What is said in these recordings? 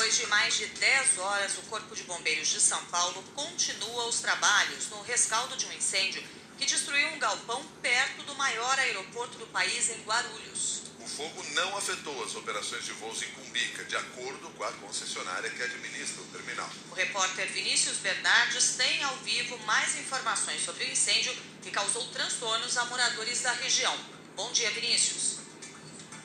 Depois de mais de 10 horas, o Corpo de Bombeiros de São Paulo continua os trabalhos no rescaldo de um incêndio que destruiu um galpão perto do maior aeroporto do país, em Guarulhos. O fogo não afetou as operações de voos em Cumbica, de acordo com a concessionária que administra o terminal. O repórter Vinícius Bernardes tem ao vivo mais informações sobre o incêndio que causou transtornos a moradores da região. Bom dia, Vinícius.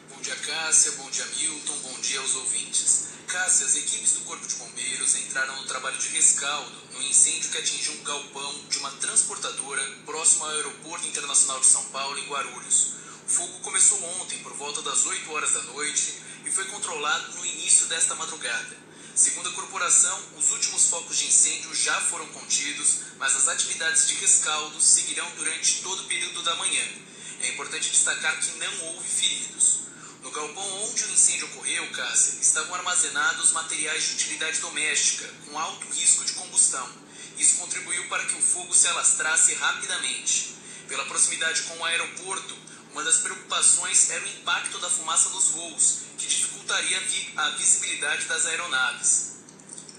Bom dia, Cássia. Bom dia, Milton. Bom dia aos ouvintes. Cássia, as equipes do Corpo de Bombeiros entraram no trabalho de rescaldo no incêndio que atingiu um galpão de uma transportadora próximo ao Aeroporto Internacional de São Paulo, em Guarulhos. O fogo começou ontem, por volta das 8 horas da noite, e foi controlado no início desta madrugada. Segundo a corporação, os últimos focos de incêndio já foram contidos, mas as atividades de rescaldo seguirão durante todo o período da manhã. É importante destacar que não houve feridos. No galpão onde o incêndio ocorreu, Cássia, estavam armazenados materiais de utilidade doméstica, com alto risco de combustão. Isso contribuiu para que o fogo se alastrasse rapidamente. Pela proximidade com o aeroporto, uma das preocupações era o impacto da fumaça nos voos, que dificultaria a visibilidade das aeronaves.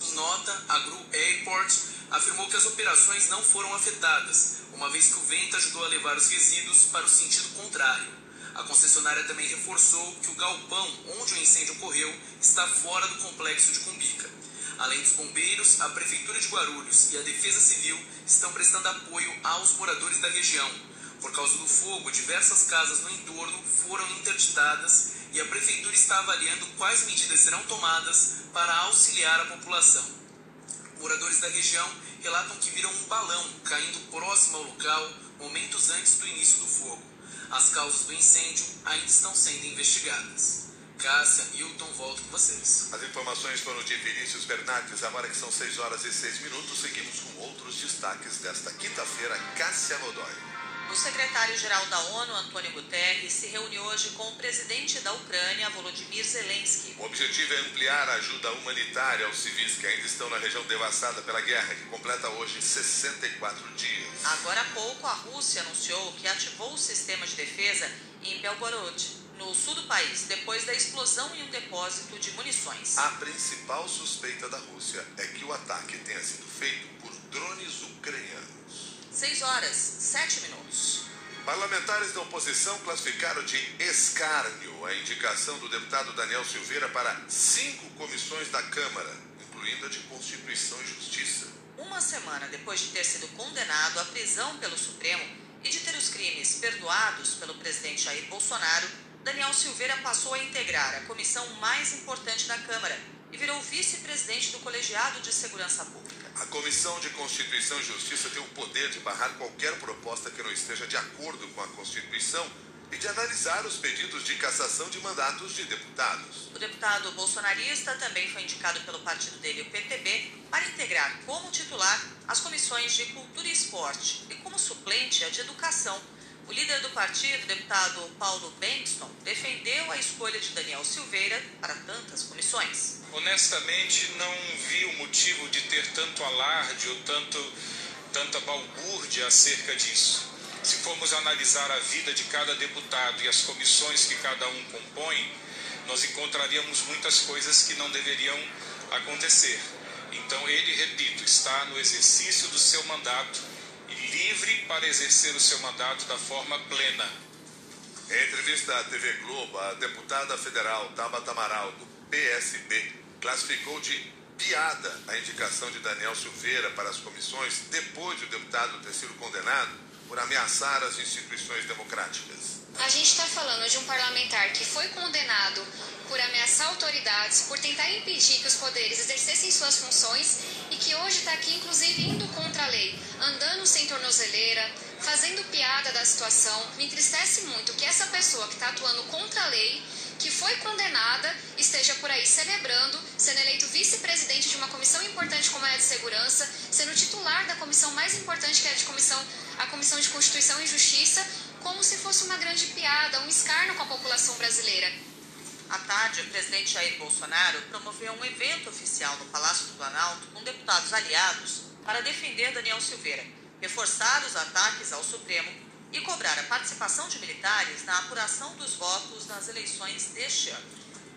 Em nota, a Gru Airport afirmou que as operações não foram afetadas, uma vez que o vento ajudou a levar os resíduos para o sentido contrário. A concessionária também reforçou que o galpão onde o incêndio ocorreu está fora do complexo de Cumbica. Além dos bombeiros, a Prefeitura de Guarulhos e a Defesa Civil estão prestando apoio aos moradores da região. Por causa do fogo, diversas casas no entorno foram interditadas e a Prefeitura está avaliando quais medidas serão tomadas para auxiliar a população. Moradores da região relatam que viram um balão caindo próximo ao local momentos antes do início do fogo. As causas do incêndio ainda estão sendo investigadas. Cássia, Hilton, volto com vocês. As informações foram de Vinícius Bernardes. Agora que são 6 horas e 6 minutos, seguimos com outros destaques desta quinta-feira. Cássia Godoy. O secretário-geral da ONU, Antônio Guterres, se reuniu hoje com o presidente da Ucrânia, Volodymyr Zelensky. O objetivo é ampliar a ajuda humanitária aos civis que ainda estão na região devastada pela guerra, que completa hoje 64 dias. Agora há pouco, a Rússia anunciou que ativou o sistema de defesa em Belgorod, no sul do país, depois da explosão em um depósito de munições. A principal suspeita da Rússia é que o ataque tenha sido feito por drones ucranianos. 6 horas, 7 minutos. Parlamentares da oposição classificaram de escárnio a indicação do deputado Daniel Silveira para cinco comissões da Câmara, incluindo a de Constituição e Justiça. Uma semana depois de ter sido condenado à prisão pelo Supremo e de ter os crimes perdoados pelo presidente Jair Bolsonaro, Daniel Silveira passou a integrar a comissão mais importante da Câmara e virou vice-presidente do Colegiado de Segurança Pública. A Comissão de Constituição e Justiça tem o poder de barrar qualquer proposta que não esteja de acordo com a Constituição e de analisar os pedidos de cassação de mandatos de deputados. O deputado bolsonarista também foi indicado pelo partido dele, o PTB, para integrar como titular as comissões de Cultura e Esporte e como suplente a de Educação. O líder do partido, deputado Paulo Bankston, defendeu a escolha de Daniel Silveira para tantas comissões honestamente não vi o motivo de ter tanto alarde ou tanto, tanta balbúrdia acerca disso. Se formos analisar a vida de cada deputado e as comissões que cada um compõe, nós encontraríamos muitas coisas que não deveriam acontecer. Então, ele, repito, está no exercício do seu mandato livre para exercer o seu mandato da forma plena. Em entrevista à TV Globo, a deputada federal Tabata Amaral, do PSB, classificou de piada a indicação de Daniel Silveira para as comissões depois de o deputado ter sido condenado por ameaçar as instituições democráticas. A gente está falando de um parlamentar que foi condenado por ameaçar autoridades, por tentar impedir que os poderes exercessem suas funções e que hoje está aqui, inclusive, indo contra a lei, andando sem tornozeleira, fazendo piada da situação. Me entristece muito que essa pessoa que está atuando contra a lei que foi condenada esteja por aí celebrando, sendo eleito vice-presidente de uma comissão importante como é a de segurança, sendo titular da comissão mais importante que é a de comissão, a comissão de Constituição e Justiça, como se fosse uma grande piada, um escárnio com a população brasileira. À tarde, o presidente Jair Bolsonaro promoveu um evento oficial no Palácio do Planalto com deputados aliados para defender Daniel Silveira, reforçar os ataques ao Supremo e cobrar a participação de militares na apuração dos votos nas eleições deste ano.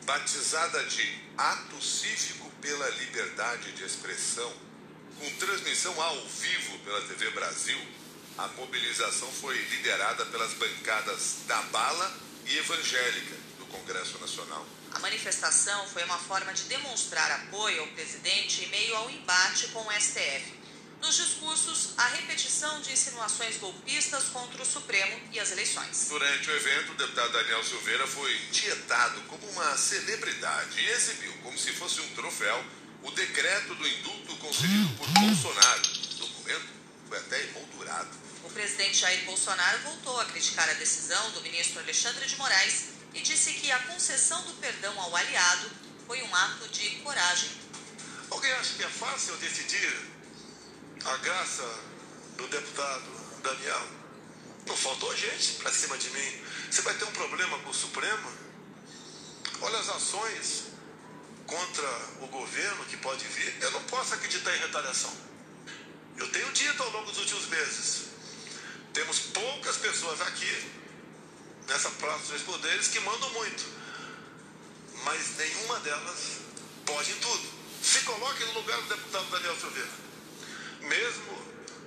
Batizada de Ato Cívico pela liberdade de expressão, com transmissão ao vivo pela TV Brasil, a mobilização foi liderada pelas bancadas da Bala e Evangélica do Congresso Nacional. A manifestação foi uma forma de demonstrar apoio ao presidente em meio ao embate com o STF. Nos discursos, a repetição de insinuações golpistas contra o Supremo e as eleições. Durante o evento, o deputado Daniel Silveira foi tietado como uma celebridade e exibiu, como se fosse um troféu, o decreto do indulto concedido por Bolsonaro. O documento foi até emoldurado. O presidente Jair Bolsonaro voltou a criticar a decisão do ministro Alexandre de Moraes e disse que a concessão do perdão ao aliado foi um ato de coragem. Alguém acha que é fácil decidir a graça do deputado Daniel. Não faltou gente para cima de mim. Você vai ter um problema com o Supremo? Olha as ações contra o governo que pode vir. Eu não posso acreditar em retaliação. Eu tenho dito ao longo dos últimos meses: temos poucas pessoas aqui, nessa Praça dos Poderes, que mandam muito. Mas nenhuma delas pode em tudo. Se coloque no lugar do deputado Daniel Silveira mesmo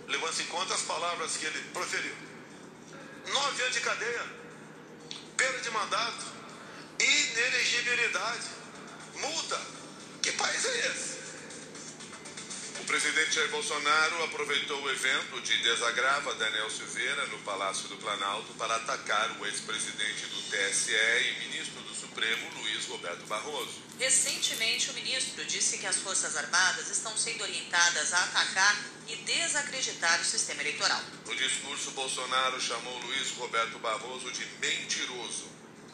levando em conta as palavras que ele proferiu. Nove anos de cadeia, perda de mandato, inelegibilidade, multa. Que país é esse? O presidente Jair Bolsonaro aproveitou o evento de desagrava Daniel Silveira no Palácio do Planalto para atacar o ex-presidente do TSE e ministro do Supremo, Luiz Roberto Barroso. Recentemente, o ministro disse que as Forças Armadas estão sendo orientadas a atacar e desacreditar o sistema eleitoral. No discurso, Bolsonaro chamou Luiz Roberto Barroso de mentiroso,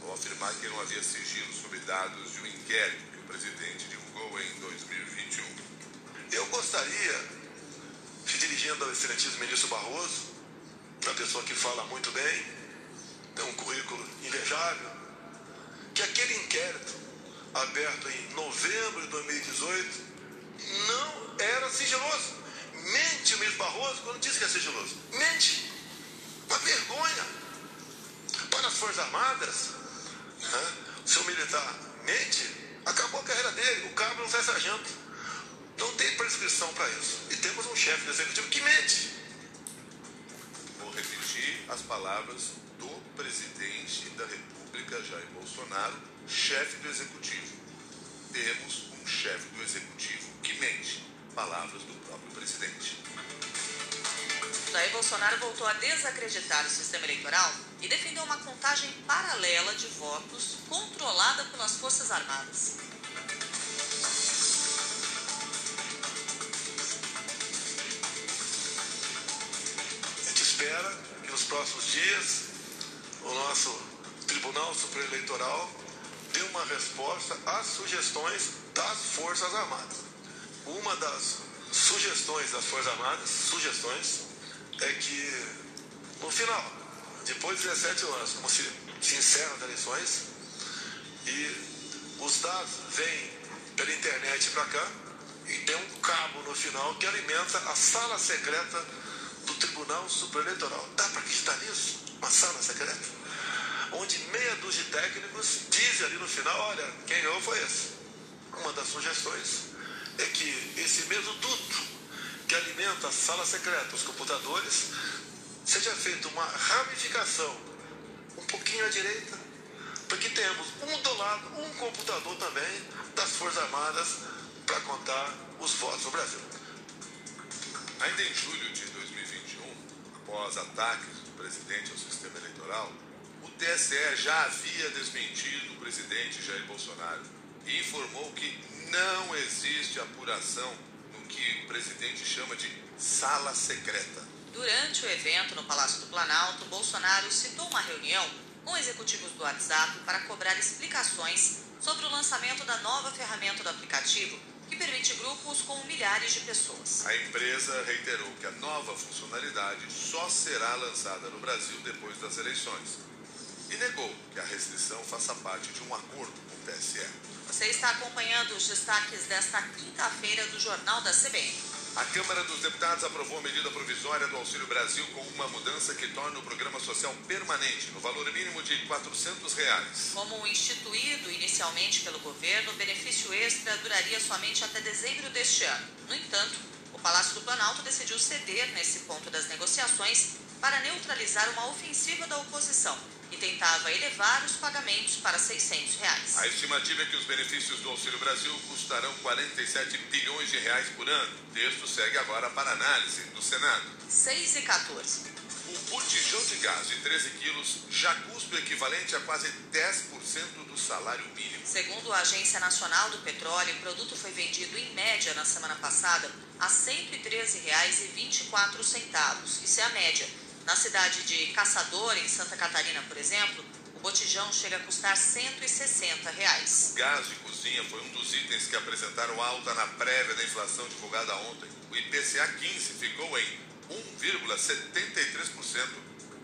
ao afirmar que não havia sigilo sobre dados de um inquérito que o presidente divulgou dirigindo ao excelentíssimo ministro Barroso, uma pessoa que fala muito bem, tem um currículo invejável, que aquele inquérito aberto em novembro de 2018 não era sigiloso. Mente o ministro Barroso quando disse que é sigiloso. Mente. Uma vergonha. Para as Forças Armadas, né, o seu militar mente, acabou a carreira dele. O cabo não sai sargento. Não tem prescrição para isso. E temos um chefe do executivo que mente. Vou repetir as palavras do presidente da República, Jair Bolsonaro, chefe do executivo. Temos um chefe do executivo que mente. Palavras do próprio presidente. Jair Bolsonaro voltou a desacreditar o sistema eleitoral e defendeu uma contagem paralela de votos controlada pelas Forças Armadas. Nos próximos dias o nosso Tribunal Supremo Eleitoral dê uma resposta às sugestões das Forças Armadas. Uma das sugestões das Forças Armadas, sugestões, é que no final, depois de 17 anos, como se, se as eleições, e os dados vêm pela internet para cá, e tem um cabo no final que alimenta a sala secreta Tribunal Supremo Eleitoral. Dá para acreditar nisso? Uma sala secreta? onde meia dúzia de técnicos dizem ali no final, olha, quem ganhou foi esse. Uma das sugestões é que esse mesmo duto que alimenta a sala secreta, os computadores, seja feita uma ramificação um pouquinho à direita, para que tenhamos um do lado, um computador também das Forças Armadas para contar os votos no Brasil. Ainda em julho de 2021, após ataques do presidente ao sistema eleitoral, TSE já havia desmentido o presidente Jair Bolsonaro e informou que não existe apuração no que o presidente chama de sala secreta. Durante o evento no Palácio do Planalto, Bolsonaro citou uma reunião com executivos do WhatsApp para cobrar explicações sobre o lançamento da nova ferramenta do aplicativo permite grupos com milhares de pessoas. A empresa reiterou que a nova funcionalidade só será lançada no Brasil depois das eleições. e negou que a restrição faça parte de um acordo com o TSE. Você está acompanhando os destaques desta quinta-feira do Jornal da CBN. A Câmara dos Deputados aprovou a medida provisória do Auxílio Brasil com uma mudança que torna o programa social permanente, no valor mínimo de 400 reais. Como instituído inicialmente pelo governo, o benefício extra duraria somente até dezembro deste ano. No entanto, o Palácio do Planalto decidiu ceder nesse ponto das negociações para neutralizar uma ofensiva da oposição e tentava elevar os pagamentos para 600 reais. A estimativa é que os benefícios do Auxílio Brasil custarão 47 bilhões de reais por ano. O texto segue agora para análise do Senado. 6 e 14. O botijão de gás de 13 quilos já custa o equivalente a quase 10% do salário mínimo. Segundo a Agência Nacional do Petróleo, o produto foi vendido em média na semana passada a R$ 113,24. Isso é a média na cidade de Caçador, em Santa Catarina, por exemplo, o botijão chega a custar 160 reais. O gás de cozinha foi um dos itens que apresentaram alta na prévia da inflação divulgada ontem. O IPCA 15 ficou em 1,73%,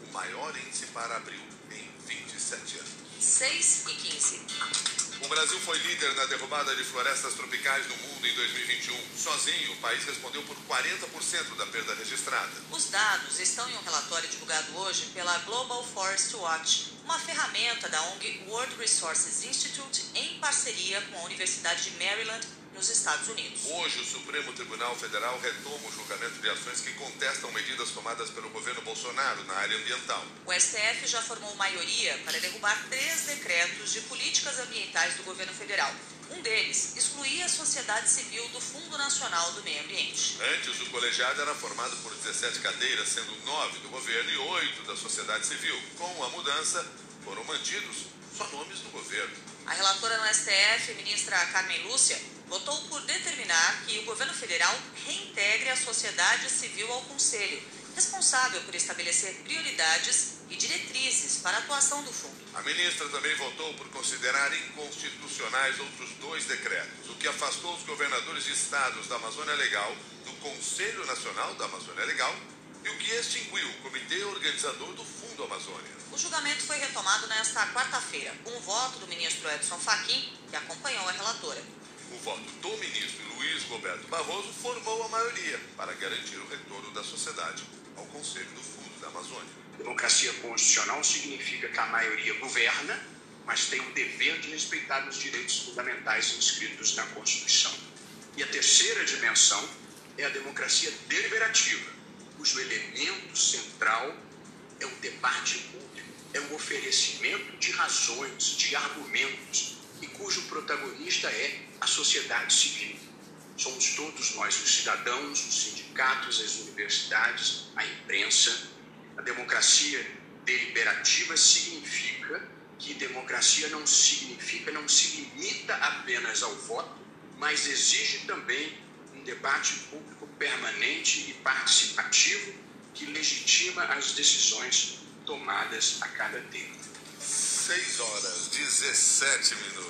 o maior índice para abril em 27 anos. 6 e 15. O Brasil foi líder na derrubada de florestas tropicais no mundo em 2021. Sozinho, o país respondeu por 40% da perda registrada. Os dados estão em um relatório divulgado hoje pela Global Forest Watch, uma ferramenta da ONG World Resources Institute em parceria com a Universidade de Maryland nos Estados Unidos. Hoje, o Supremo Tribunal Federal retoma o julgamento de ações que contestam medidas tomadas pelo governo Bolsonaro na área ambiental. O STF já formou maioria para derrubar três decretos de políticas ambientais do governo federal. Um deles excluía a sociedade civil do Fundo Nacional do Meio Ambiente. Antes, o colegiado era formado por 17 cadeiras, sendo nove do governo e oito da sociedade civil. Com a mudança, foram mantidos só nomes do governo. A relatora no STF, ministra Carmen Lúcia, votou por determinar que o governo federal reintegre a sociedade civil ao Conselho, responsável por estabelecer prioridades e diretrizes para a atuação do fundo. A ministra também votou por considerar inconstitucionais outros dois decretos, o que afastou os governadores de estados da Amazônia Legal do Conselho Nacional da Amazônia Legal e o que extinguiu o comitê organizador do Fundo Amazônia. O julgamento foi retomado nesta quarta-feira, com o voto do ministro Edson Fachin, que acompanhou a relatora. O voto do ministro Luiz Roberto Barroso formou a maioria para garantir o retorno da sociedade ao Conselho do Fundo da Amazônia. Democracia constitucional significa que a maioria governa, mas tem o dever de respeitar os direitos fundamentais inscritos na Constituição. E a terceira dimensão é a democracia deliberativa, cujo elemento central é o debate público, é o oferecimento de razões, de argumentos, e cujo protagonista é a sociedade civil. Somos todos nós, os cidadãos, os sindicatos, as universidades, a imprensa. A democracia deliberativa significa que democracia não significa, não se limita apenas ao voto, mas exige também um debate público permanente e participativo que legitima as decisões tomadas a cada tempo. 6 horas 17 minutos.